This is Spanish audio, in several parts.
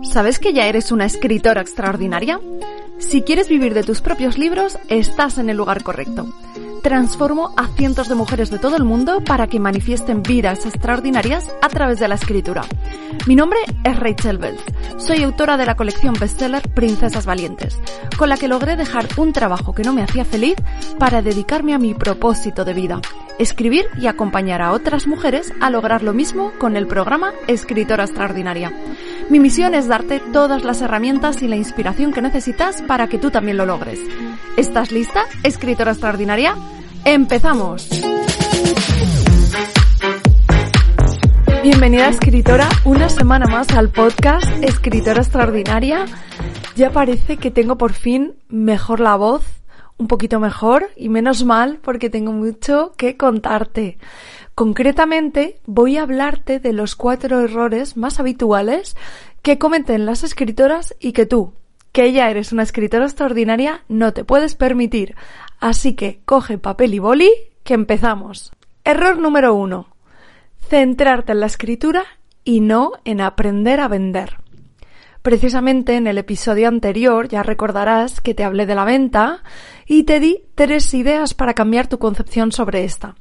¿Sabes que ya eres una escritora extraordinaria? Si quieres vivir de tus propios libros, estás en el lugar correcto. Transformo a cientos de mujeres de todo el mundo para que manifiesten vidas extraordinarias a través de la escritura. Mi nombre es Rachel Bells. Soy autora de la colección bestseller Princesas Valientes, con la que logré dejar un trabajo que no me hacía feliz para dedicarme a mi propósito de vida, escribir y acompañar a otras mujeres a lograr lo mismo con el programa Escritora Extraordinaria. Mi misión es darte todas las herramientas y la inspiración que necesitas para que tú también lo logres. ¿Estás lista, escritora extraordinaria? ¡Empezamos! Bienvenida escritora, una semana más al podcast Escritora Extraordinaria. Ya parece que tengo por fin mejor la voz, un poquito mejor y menos mal porque tengo mucho que contarte. Concretamente voy a hablarte de los cuatro errores más habituales que cometen las escritoras y que tú, que ya eres una escritora extraordinaria, no te puedes permitir. Así que coge papel y boli, que empezamos. Error número uno. Centrarte en la escritura y no en aprender a vender. Precisamente en el episodio anterior ya recordarás que te hablé de la venta y te di tres ideas para cambiar tu concepción sobre esta.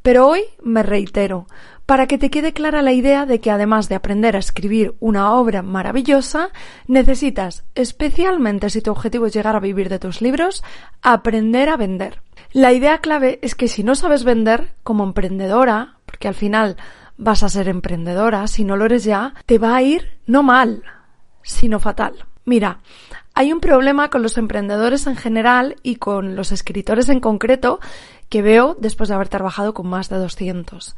Pero hoy me reitero, para que te quede clara la idea de que además de aprender a escribir una obra maravillosa, necesitas, especialmente si tu objetivo es llegar a vivir de tus libros, aprender a vender. La idea clave es que si no sabes vender como emprendedora, porque al final vas a ser emprendedora, si no lo eres ya, te va a ir no mal, sino fatal. Mira, hay un problema con los emprendedores en general y con los escritores en concreto que veo después de haber trabajado con más de 200.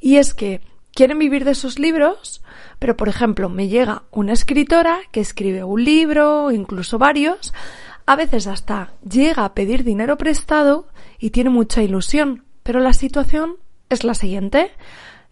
Y es que quieren vivir de sus libros, pero por ejemplo me llega una escritora que escribe un libro, incluso varios, a veces hasta llega a pedir dinero prestado y tiene mucha ilusión, pero la situación es la siguiente.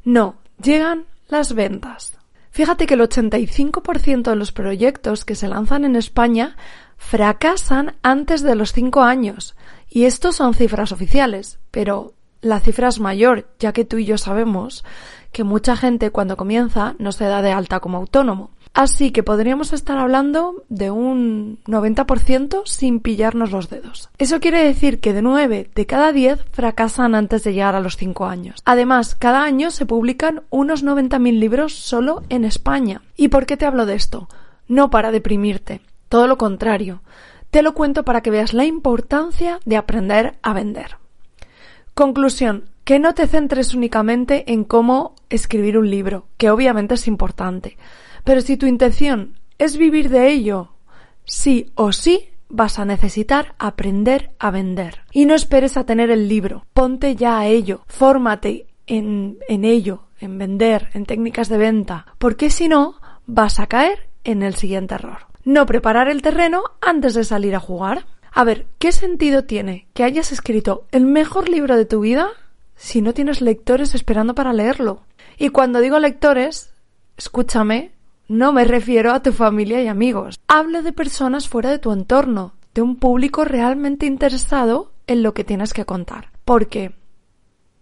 No, llegan las ventas. Fíjate que el 85% de los proyectos que se lanzan en España fracasan antes de los 5 años. Y estos son cifras oficiales, pero la cifra es mayor, ya que tú y yo sabemos que mucha gente cuando comienza no se da de alta como autónomo. Así que podríamos estar hablando de un 90% sin pillarnos los dedos. Eso quiere decir que de 9 de cada 10 fracasan antes de llegar a los 5 años. Además, cada año se publican unos 90.000 libros solo en España. ¿Y por qué te hablo de esto? No para deprimirte, todo lo contrario. Te lo cuento para que veas la importancia de aprender a vender. Conclusión, que no te centres únicamente en cómo escribir un libro, que obviamente es importante, pero si tu intención es vivir de ello, sí o sí vas a necesitar aprender a vender. Y no esperes a tener el libro, ponte ya a ello, fórmate en, en ello, en vender, en técnicas de venta, porque si no, vas a caer en el siguiente error. No preparar el terreno antes de salir a jugar. A ver, ¿qué sentido tiene que hayas escrito el mejor libro de tu vida si no tienes lectores esperando para leerlo? Y cuando digo lectores, escúchame, no me refiero a tu familia y amigos. Hablo de personas fuera de tu entorno, de un público realmente interesado en lo que tienes que contar. Porque,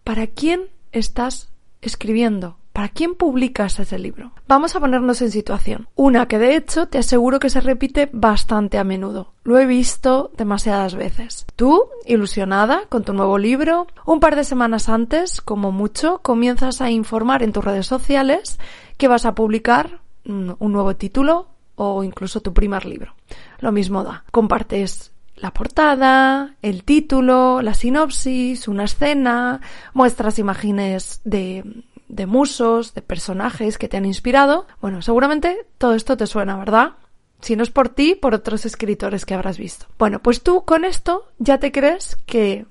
¿para quién estás escribiendo? ¿Para quién publicas ese libro? Vamos a ponernos en situación. Una que de hecho te aseguro que se repite bastante a menudo. Lo he visto demasiadas veces. Tú, ilusionada con tu nuevo libro, un par de semanas antes, como mucho, comienzas a informar en tus redes sociales que vas a publicar un nuevo título o incluso tu primer libro. Lo mismo da. Compartes la portada, el título, la sinopsis, una escena, muestras imágenes de de musos, de personajes que te han inspirado. Bueno, seguramente todo esto te suena, ¿verdad? Si no es por ti, por otros escritores que habrás visto. Bueno, pues tú con esto ya te crees que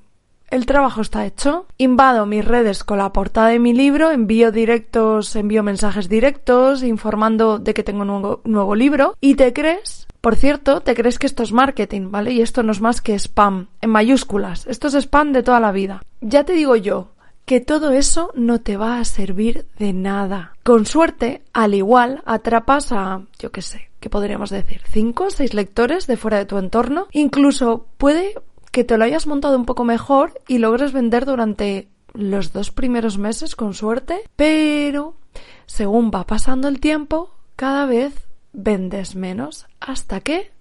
el trabajo está hecho. Invado mis redes con la portada de mi libro, envío directos, envío mensajes directos informando de que tengo un nuevo, nuevo libro y te crees por cierto, te crees que esto es marketing, ¿vale? Y esto no es más que spam, en mayúsculas. Esto es spam de toda la vida. Ya te digo yo que todo eso no te va a servir de nada. Con suerte, al igual, atrapas a, yo qué sé, ¿qué podríamos decir? ¿Cinco o seis lectores de fuera de tu entorno? Incluso puede que te lo hayas montado un poco mejor y logres vender durante los dos primeros meses con suerte, pero según va pasando el tiempo, cada vez vendes menos hasta que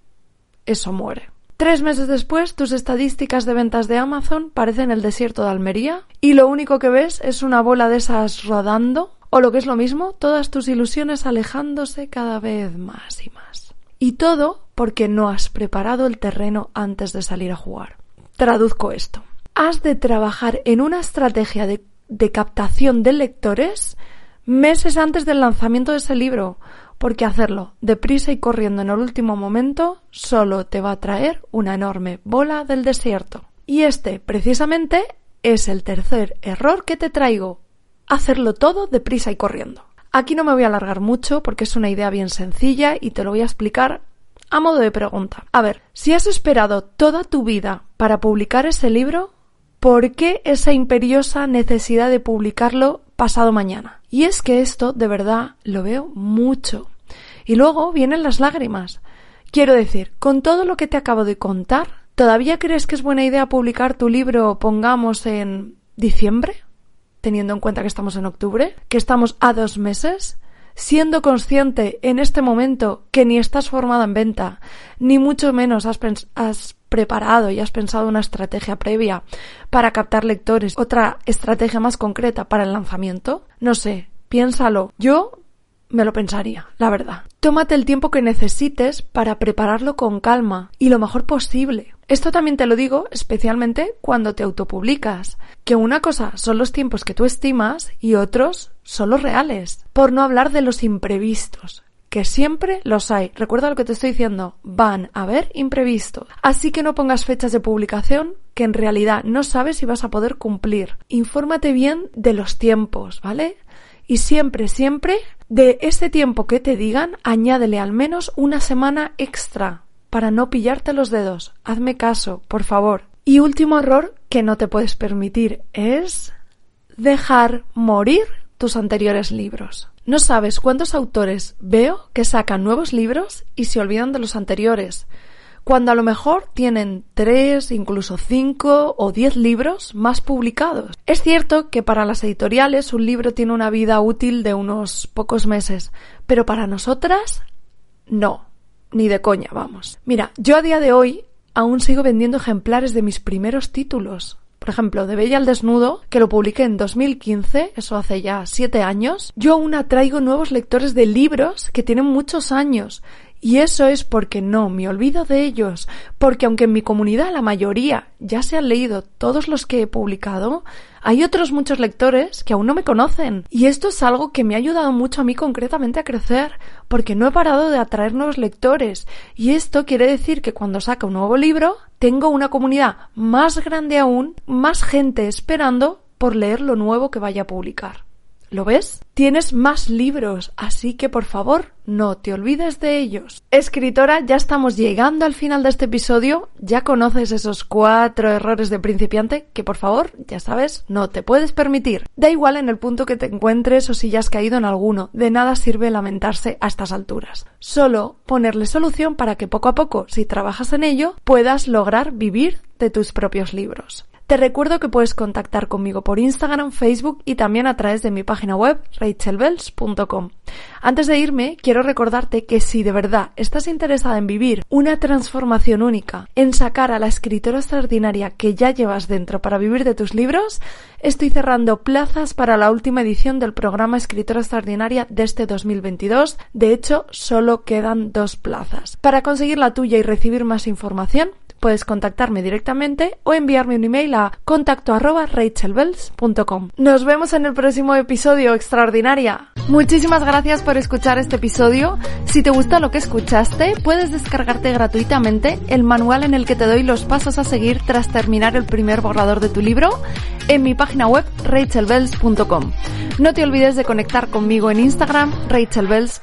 eso muere. Tres meses después, tus estadísticas de ventas de Amazon parecen el desierto de Almería y lo único que ves es una bola de esas rodando o lo que es lo mismo, todas tus ilusiones alejándose cada vez más y más. Y todo porque no has preparado el terreno antes de salir a jugar. Traduzco esto. Has de trabajar en una estrategia de, captación de lectores meses antes del lanzamiento de ese libro porque hacerlo deprisa y corriendo en el último momento solo te va a traer una enorme bola del desierto. Y este, precisamente, es el tercer error que te traigo. Hacerlo todo deprisa y corriendo. Aquí no me voy a alargar mucho porque es una idea bien sencilla y te lo voy a explicar a modo de pregunta. A ver, si has esperado toda tu vida para publicar ese libro, ¿por qué esa imperiosa necesidad de publicarlo pasado mañana? Y es que esto, de verdad, lo veo mucho. Y luego vienen las lágrimas. Quiero decir, con todo lo que te acabo de contar, ¿todavía crees que es buena idea publicar tu libro, pongamos, en diciembre? Teniendo en cuenta que estamos en octubre, que estamos a dos meses, siendo consciente en este momento que ni estás formada en venta, ni mucho menos has, has, preparado y has pensado una estrategia previa para captar lectores, otra estrategia más concreta para el lanzamiento, no sé, piénsalo. Yo me lo pensaría, la verdad. Tómate el tiempo que necesites para prepararlo con calma y lo mejor posible. Esto también te lo digo especialmente cuando te autopublicas, que una cosa son los tiempos que tú estimas y otros son los reales, por no hablar de los imprevistos, que siempre los hay. Recuerda lo que te estoy diciendo, van a haber imprevistos. Así que no pongas fechas de publicación que en realidad no sabes si vas a poder cumplir. Infórmate bien de los tiempos, ¿vale? Y siempre, siempre, de este tiempo que te digan, añádele al menos una semana extra para no pillarte los dedos. Hazme caso, por favor. Y último error que no te puedes permitir es dejar morir tus anteriores libros. No sabes cuántos autores veo que sacan nuevos libros y se olvidan de los anteriores cuando a lo mejor tienen tres, incluso cinco o diez libros más publicados. Es cierto que para las editoriales un libro tiene una vida útil de unos pocos meses, pero para nosotras no, ni de coña, vamos. Mira, yo a día de hoy aún sigo vendiendo ejemplares de mis primeros títulos. Por ejemplo, de Bella al Desnudo, que lo publiqué en 2015, eso hace ya siete años, yo aún atraigo nuevos lectores de libros que tienen muchos años y eso es porque no me olvido de ellos, porque aunque en mi comunidad la mayoría ya se han leído todos los que he publicado, hay otros muchos lectores que aún no me conocen. Y esto es algo que me ha ayudado mucho a mí concretamente a crecer, porque no he parado de atraer nuevos lectores. Y esto quiere decir que cuando saca un nuevo libro, tengo una comunidad más grande aún, más gente esperando por leer lo nuevo que vaya a publicar. ¿Lo ves? Tienes más libros, así que por favor no te olvides de ellos. Escritora, ya estamos llegando al final de este episodio. Ya conoces esos cuatro errores de principiante que por favor, ya sabes, no te puedes permitir. Da igual en el punto que te encuentres o si ya has caído en alguno. De nada sirve lamentarse a estas alturas. Solo ponerle solución para que poco a poco, si trabajas en ello, puedas lograr vivir de tus propios libros. Te recuerdo que puedes contactar conmigo por Instagram, Facebook y también a través de mi página web rachelbells.com. Antes de irme, quiero recordarte que si de verdad estás interesada en vivir una transformación única, en sacar a la escritora extraordinaria que ya llevas dentro para vivir de tus libros, estoy cerrando plazas para la última edición del programa Escritora Extraordinaria de este 2022. De hecho, solo quedan dos plazas. Para conseguir la tuya y recibir más información, puedes contactarme directamente o enviarme un email a contacto arroba. Nos vemos en el próximo episodio extraordinaria. Muchísimas gracias por escuchar este episodio. Si te gusta lo que escuchaste, puedes descargarte gratuitamente el manual en el que te doy los pasos a seguir tras terminar el primer borrador de tu libro en mi página web rachelbells.com. No te olvides de conectar conmigo en Instagram, rachelbells.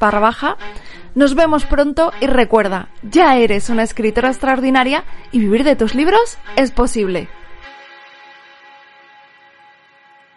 Nos vemos pronto y recuerda, ya eres una escritora extraordinaria y vivir de tus libros es posible.